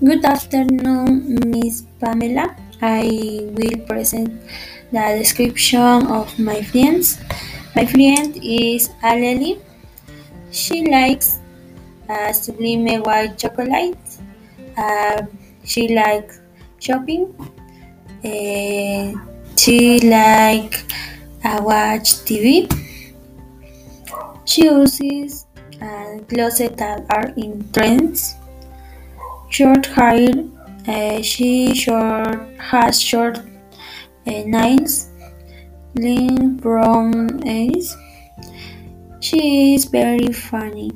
Good afternoon, Miss Pamela. I will present the description of my friends. My friend is Aleli. She likes uh, sublime white chocolate. Uh, she likes shopping. Uh, she like uh, watch TV. She uses uh, clothes that are in trends. Short hair. Uh, she short has short uh, nails. Lean brown eyes. She is very funny.